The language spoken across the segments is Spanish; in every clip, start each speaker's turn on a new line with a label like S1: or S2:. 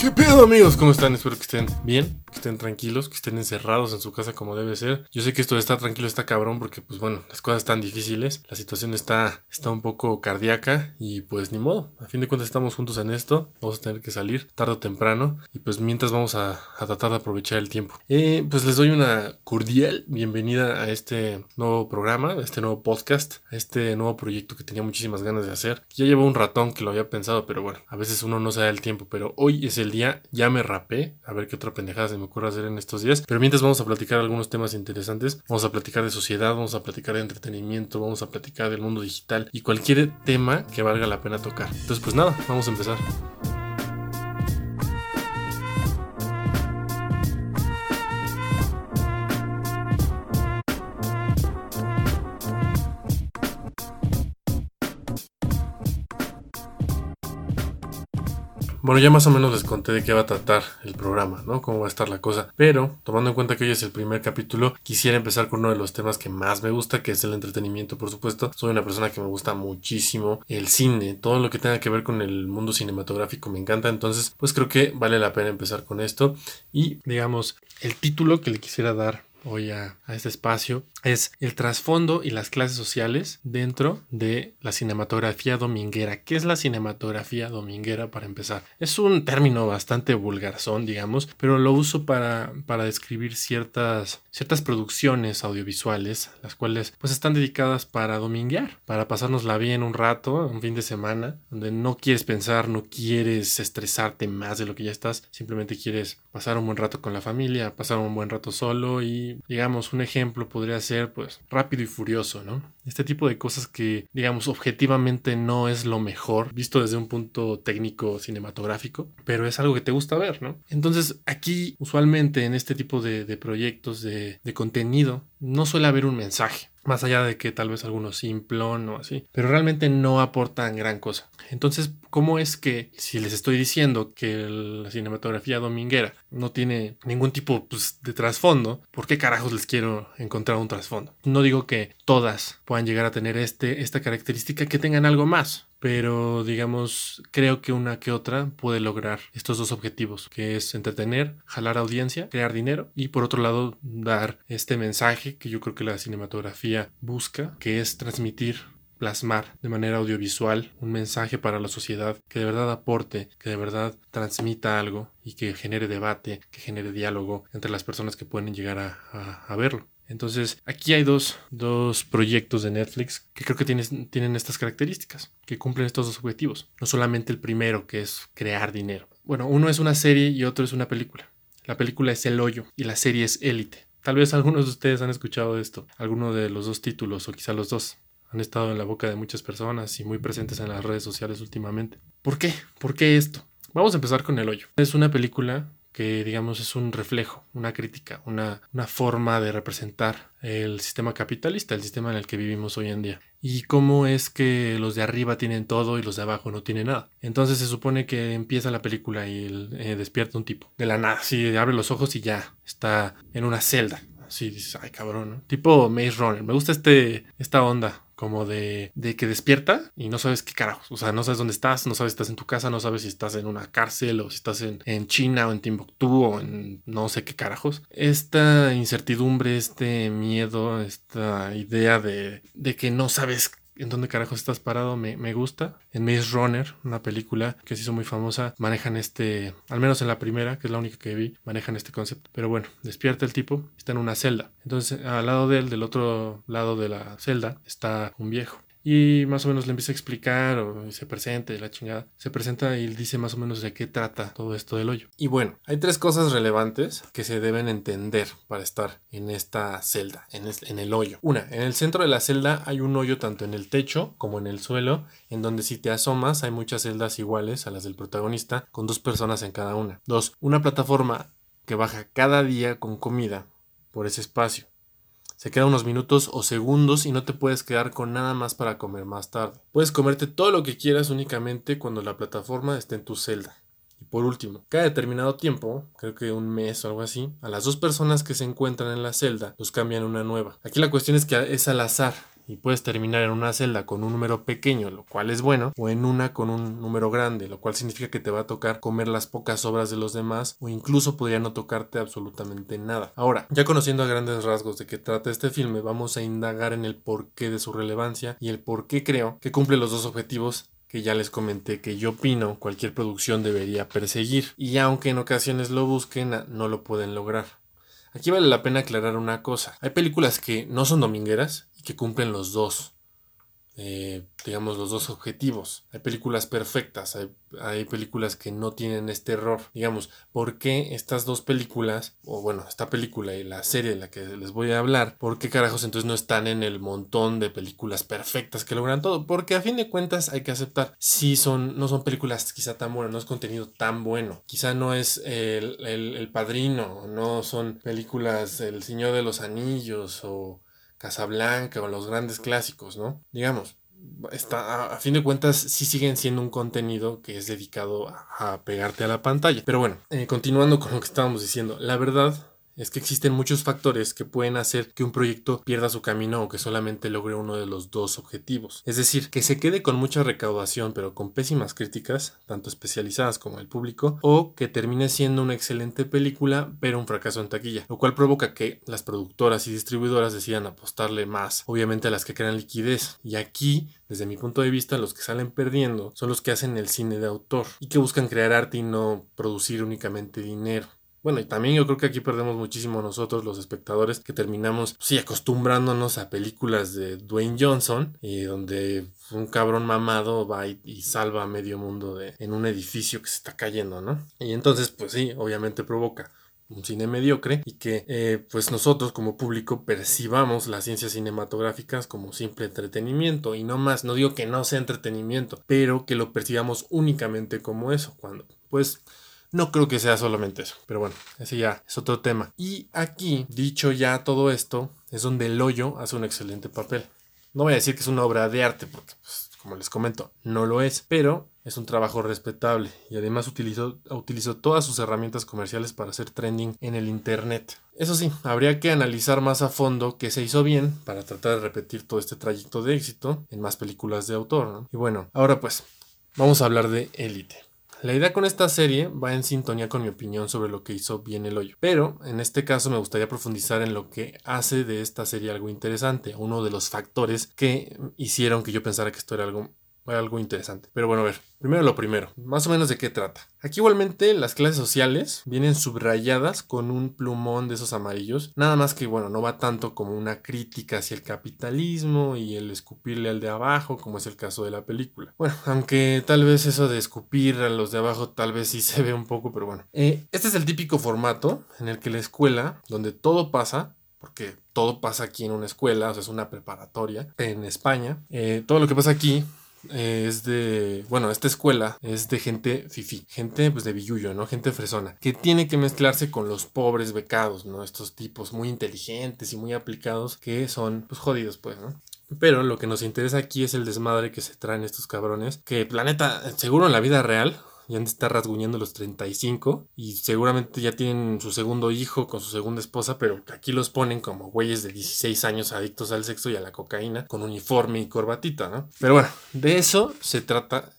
S1: ¿Qué pedo amigos? ¿Cómo están? Espero que estén bien, que estén tranquilos, que estén encerrados en su casa como debe ser. Yo sé que esto de estar tranquilo está cabrón porque pues bueno, las cosas están difíciles, la situación está, está un poco cardíaca y pues ni modo. A fin de cuentas estamos juntos en esto, vamos a tener que salir tarde o temprano y pues mientras vamos a, tratar de aprovechar el tiempo. Eh, pues les doy una cordial bienvenida a este nuevo programa, a este nuevo podcast, a este nuevo proyecto que tenía muchísimas ganas de hacer. Ya llevo un ratón que lo había pensado, pero bueno, a veces uno no se da el tiempo, pero hoy es el día, ya me rapé, a ver qué otra pendejada se me ocurre hacer en estos días. Pero mientras vamos a platicar algunos temas interesantes, vamos a platicar de sociedad, vamos a platicar de entretenimiento, vamos a platicar del mundo digital y cualquier tema que valga la pena tocar. Entonces, pues nada, vamos a empezar. Bueno, ya más o menos les conté de qué va a tratar el programa, ¿no? Cómo va a estar la cosa. Pero, tomando en cuenta que hoy es el primer capítulo, quisiera empezar con uno de los temas que más me gusta, que es el entretenimiento, por supuesto. Soy una persona que me gusta muchísimo el cine, todo lo que tenga que ver con el mundo cinematográfico me encanta. Entonces, pues creo que vale la pena empezar con esto. Y, digamos, el título que le quisiera dar hoy a, este espacio es el trasfondo y las clases sociales dentro de la cinematografía dominguera. ¿Qué es la cinematografía dominguera para empezar? Es un término bastante vulgarzón, digamos, pero lo uso para, para describir ciertas, ciertas producciones audiovisuales, las cuales pues están dedicadas para dominguear, para pasárnosla bien un rato, un fin de semana, donde no quieres pensar, no quieres estresarte más de lo que ya estás, simplemente quieres pasar un buen rato con la familia, pasar un buen rato solo y digamos, un ejemplo podría ser, pues, rápido y furioso, ¿no? Este tipo de cosas que, digamos, objetivamente no es lo mejor, visto desde un punto técnico cinematográfico, pero es algo que te gusta ver, ¿no? Entonces, aquí, usualmente, en este tipo de, proyectos de contenido, no suele haber un mensaje. Más allá de que tal vez algunos simplón o así, pero realmente no aportan gran cosa. Entonces, ¿cómo es que si les estoy diciendo que la cinematografía dominguera no tiene ningún tipo pues, de trasfondo, ¿por qué carajos les quiero encontrar un trasfondo? No digo que todas puedan llegar a tener este, esta característica, que tengan algo más pero digamos, creo que una que otra puede lograr estos dos objetivos, que es entretener, jalar audiencia, crear dinero y por otro lado dar este mensaje que yo creo que la cinematografía busca, que es transmitir plasmar de manera audiovisual un mensaje para la sociedad que de verdad aporte, que de verdad transmita algo y que genere debate, que genere diálogo entre las personas que pueden llegar a, a verlo. Entonces, aquí hay dos, proyectos de Netflix que creo que tienen, tienen estas características, que cumplen estos dos objetivos. No solamente el primero, que es crear dinero. Bueno, uno es una serie y otro es una película. La película es El Hoyo y la serie es Élite. Tal vez algunos de ustedes han escuchado esto, alguno de los dos títulos o quizá los dos. Han estado en la boca de muchas personas y muy presentes en las redes sociales últimamente. ¿Por qué? ¿Por qué esto? Vamos a empezar con El Hoyo. Es una película que digamos es un reflejo, una crítica, una, una, forma de representar el sistema capitalista, el sistema en el que vivimos hoy en día. Y cómo es que los de arriba tienen todo y los de abajo no tienen nada. Entonces se supone que empieza la película y eh, despierta un tipo. De la nada, si abre los ojos y ya está en una celda. Así dices, ay cabrón, ¿no? Tipo Maze Runner. Me gusta este, esta onda como de, de que despierta y no sabes qué carajos. O sea, no sabes dónde estás, no sabes si estás en tu casa, no sabes si estás en una cárcel o si estás en, en China o en Timbuktu o en no sé qué carajos. Esta incertidumbre, este miedo, esta idea de, de que no sabes en dónde carajo estás parado me, me, gusta. En Maze Runner, una película que se hizo muy famosa, manejan este, al menos en la primera, que es la única que vi, manejan este concepto. Pero bueno, despierta el tipo, está en una celda. Entonces, al lado de él, del otro lado de la celda, está un viejo y más o menos le empieza a explicar o se presenta la chingada. Se presenta y dice más o menos de qué trata todo esto del hoyo. Y bueno, hay tres cosas relevantes que se deben entender para estar en esta celda, en, en el hoyo. Una, en el centro de la celda hay un hoyo tanto en el techo como en el suelo, en donde si te asomas hay muchas celdas iguales a las del protagonista, con dos personas en cada una. Dos, una plataforma que baja cada día con comida por ese espacio. Se queda unos minutos o segundos y no te puedes quedar con nada más para comer más tarde. Puedes comerte todo lo que quieras únicamente cuando la plataforma esté en tu celda. Y por último, cada determinado tiempo, creo que un mes o algo así, a las dos personas que se encuentran en la celda los cambian una nueva. Aquí la cuestión es que es al azar y puedes terminar en una celda con un número pequeño, lo cual es bueno, o en una con un número grande, lo cual significa que te va a tocar comer las pocas obras de los demás o incluso podría no tocarte absolutamente nada. Ahora, ya conociendo a grandes rasgos de qué trata este filme, vamos a indagar en el porqué de su relevancia y el por qué creo que cumple los dos objetivos que ya les comenté que yo opino cualquier producción debería perseguir y aunque en ocasiones lo busquen no lo pueden lograr. Aquí vale la pena aclarar una cosa. Hay películas que no son domingueras y que cumplen los dos. Eh, digamos, los dos objetivos. Hay películas perfectas, hay, películas que no tienen este error. Digamos, ¿por qué estas dos películas, o bueno, esta película y la serie de la que les voy a hablar, por qué carajos entonces no están en el montón de películas perfectas que logran todo? Porque a fin de cuentas hay que aceptar, si son, no son películas quizá tan buenas, no es contenido tan bueno, quizá no es el, el, el padrino, no son películas El Señor de los Anillos o Casablanca o los grandes clásicos, ¿no? Digamos, está, a, fin de cuentas sí siguen siendo un contenido que es dedicado a, pegarte a la pantalla. Pero bueno, eh, continuando con lo que estábamos diciendo, la verdad es que existen muchos factores que pueden hacer que un proyecto pierda su camino o que solamente logre uno de los dos objetivos. Es decir, que se quede con mucha recaudación pero con pésimas críticas, tanto especializadas como el público, o que termine siendo una excelente película pero un fracaso en taquilla, lo cual provoca que las productoras y distribuidoras decidan apostarle más, obviamente a las que crean liquidez. Y aquí desde mi punto de vista, los que salen perdiendo son los que hacen el cine de autor y que buscan crear arte y no producir únicamente dinero. Bueno, y también yo creo que aquí perdemos muchísimo nosotros los espectadores que terminamos, sí, acostumbrándonos a películas de Dwayne Johnson y donde un cabrón mamado va y, salva a medio mundo de, en un edificio que se está cayendo, ¿no? Y entonces, pues sí, obviamente provoca un cine mediocre y que eh, pues nosotros como público percibamos las ciencias cinematográficas como simple entretenimiento y no más, no digo que no sea entretenimiento, pero que lo percibamos únicamente como eso, cuando pues no creo que sea solamente eso, pero bueno, ese ya es otro tema. Y aquí, dicho ya todo esto, es donde el hoyo hace un excelente papel. No voy a decir que es una obra de arte, porque, pues, como les comento, no lo es, pero es un trabajo respetable y además utilizó, utilizó todas sus herramientas comerciales para hacer trending en el Internet. Eso sí, habría que analizar más a fondo qué se hizo bien para tratar de repetir todo este trayecto de éxito en más películas de autor. ¿no? Y bueno, ahora pues, vamos a hablar de Elite. La idea con esta serie va en sintonía con mi opinión sobre lo que hizo bien el hoyo, pero en este caso me gustaría profundizar en lo que hace de esta serie algo interesante, uno de los factores que hicieron que yo pensara que esto era algo algo interesante. Pero bueno, a ver, primero lo primero, más o menos de qué trata. Aquí igualmente las clases sociales vienen subrayadas con un plumón de esos amarillos, nada más que bueno, no va tanto como una crítica hacia el capitalismo y el escupirle al de abajo, como es el caso de la película. Bueno, aunque tal vez eso de escupir a los de abajo tal vez sí se ve un poco, pero bueno. Eh, este es el típico formato en el que la escuela, donde todo pasa, porque todo pasa aquí en una escuela, o sea, es una preparatoria en España. Eh, todo lo que pasa aquí es de, bueno, esta escuela es de gente fifi, gente pues de billuyo, ¿no? Gente fresona, que tiene que mezclarse con los pobres becados, ¿no? Estos tipos muy inteligentes y muy aplicados que son pues jodidos, pues, ¿no? Pero lo que nos interesa aquí es el desmadre que se traen estos cabrones, que planeta, seguro en la vida real, ya estar rasguñando los 35 y seguramente ya tienen su segundo hijo con su segunda esposa, pero aquí los ponen como güeyes de 16 años adictos al sexo y a la cocaína con uniforme y corbatita, ¿no? Pero bueno, de eso se trata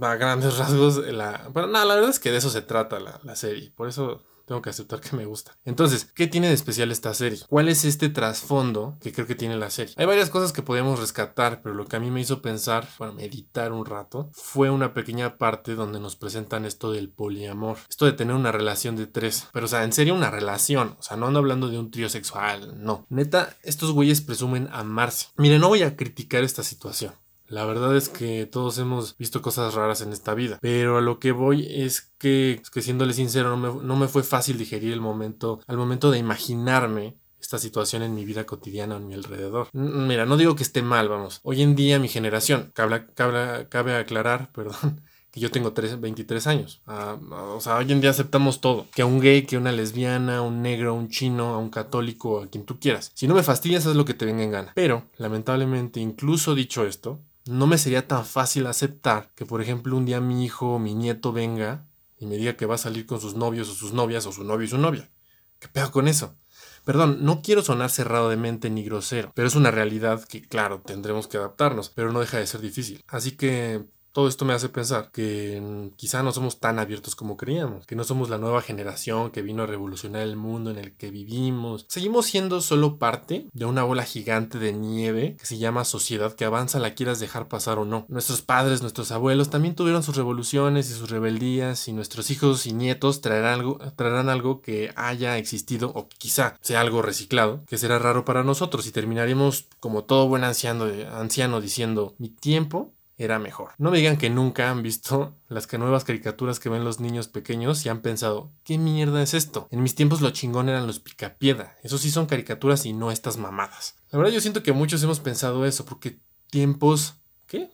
S1: a grandes rasgos la... Bueno, no, la verdad es que de eso se trata la, la serie, por eso tengo que aceptar que me gusta. Entonces, ¿qué tiene de especial esta serie? ¿Cuál es este trasfondo que creo que tiene la serie? Hay varias cosas que podemos rescatar, pero lo que a mí me hizo pensar, bueno, meditar un rato, fue una pequeña parte donde nos presentan esto del poliamor. Esto de tener una relación de tres. Pero, o sea, en serio, una relación. O sea, no ando hablando de un trío sexual, no. Neta, estos güeyes presumen amarse. Mire, no voy a criticar esta situación. La verdad es que todos hemos visto cosas raras en esta vida, pero a lo que voy es que, que siéndole sincero, no me, fue fácil digerir el momento, al momento de imaginarme esta situación en mi vida cotidiana, en mi alrededor. Mira, no digo que esté mal, vamos. Hoy en día mi generación, cabe, cabe, aclarar, perdón, que yo tengo 23 años. Ah, o sea, hoy en día aceptamos todo. Que a un gay, que a una lesbiana, a un negro, a un chino, a un católico, a quien tú quieras. Si no me fastidias, es lo que te venga en gana. Pero, lamentablemente, incluso dicho esto, no me sería tan fácil aceptar que, por ejemplo, un día mi hijo o mi nieto venga y me diga que va a salir con sus novios o sus novias o su novio y su novia. ¿Qué pedo con eso? Perdón, no quiero sonar cerrado de mente ni grosero, pero es una realidad que, claro, tendremos que adaptarnos, pero no deja de ser difícil. Así que todo esto me hace pensar que quizá no somos tan abiertos como creíamos, que no somos la nueva generación que vino a revolucionar el mundo en el que vivimos. Seguimos siendo solo parte de una bola gigante de nieve que se llama sociedad que avanza, la quieras dejar pasar o no. Nuestros padres, nuestros abuelos también tuvieron sus revoluciones y sus rebeldías y nuestros hijos y nietos traerán algo, traerán algo que haya existido o quizá sea algo reciclado, que será raro para nosotros y terminaremos como todo buen anciano, anciano diciendo mi tiempo era mejor. No me digan que nunca han visto las nuevas caricaturas que ven los niños pequeños y han pensado, ¿qué mierda es esto? En mis tiempos lo chingón eran los picapiedra. Eso sí son caricaturas y no estas mamadas. La verdad yo siento que muchos hemos pensado eso porque tiempos... ¿Qué?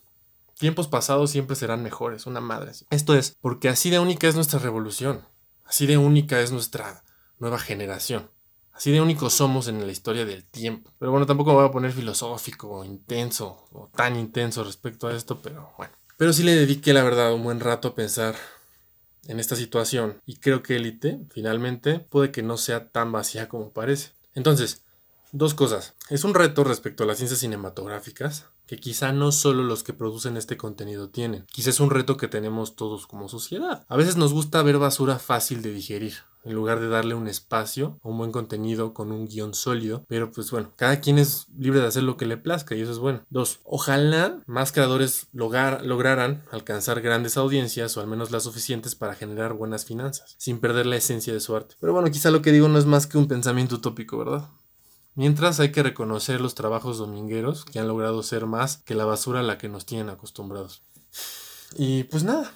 S1: Tiempos pasados siempre serán mejores, una madre. Esto es, porque así de única es nuestra revolución. Así de única es nuestra nueva generación. Así de únicos somos en la historia del tiempo. Pero bueno, tampoco me voy a poner filosófico intenso o tan intenso respecto a esto, pero bueno. Pero sí le dediqué la verdad un buen rato a pensar en esta situación y creo que Élite finalmente puede que no sea tan vacía como parece. Entonces, dos cosas. Es un reto respecto a las ciencias cinematográficas que quizá no solo los que producen este contenido tienen. Quizá es un reto que tenemos todos como sociedad. A veces nos gusta ver basura fácil de digerir en lugar de darle un espacio a un buen contenido con un guion sólido. Pero pues bueno, cada quien es libre de hacer lo que le plazca y eso es bueno. Dos, ojalá más creadores lograran alcanzar grandes audiencias o al menos las suficientes para generar buenas finanzas, sin perder la esencia de su arte. Pero bueno, quizá lo que digo no es más que un pensamiento utópico, ¿verdad? Mientras hay que reconocer los trabajos domingueros que han logrado ser más que la basura a la que nos tienen acostumbrados. Y pues nada,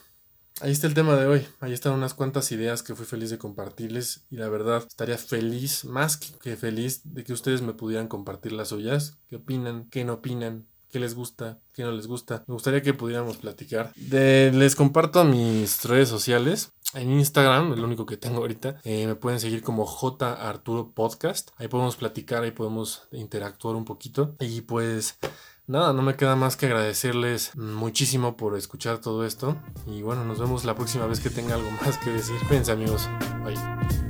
S1: Ahí está el tema de hoy. Ahí están unas cuantas ideas que fui feliz de compartirles y la verdad estaría feliz, más que feliz, de que ustedes me pudieran compartir las suyas. ¿Qué opinan? ¿Qué no opinan? ¿Qué les gusta? ¿Qué no les gusta? Me gustaría que pudiéramos platicar. les comparto mis redes sociales. En Instagram, el único que tengo ahorita, eh, me pueden seguir como J Arturo Podcast. Ahí podemos platicar, ahí podemos interactuar un poquito. Y pues nada, no me queda más que agradecerles muchísimo por escuchar todo esto. Y bueno, nos vemos la próxima vez que tenga algo más que decir. Cuídense amigos. Bye.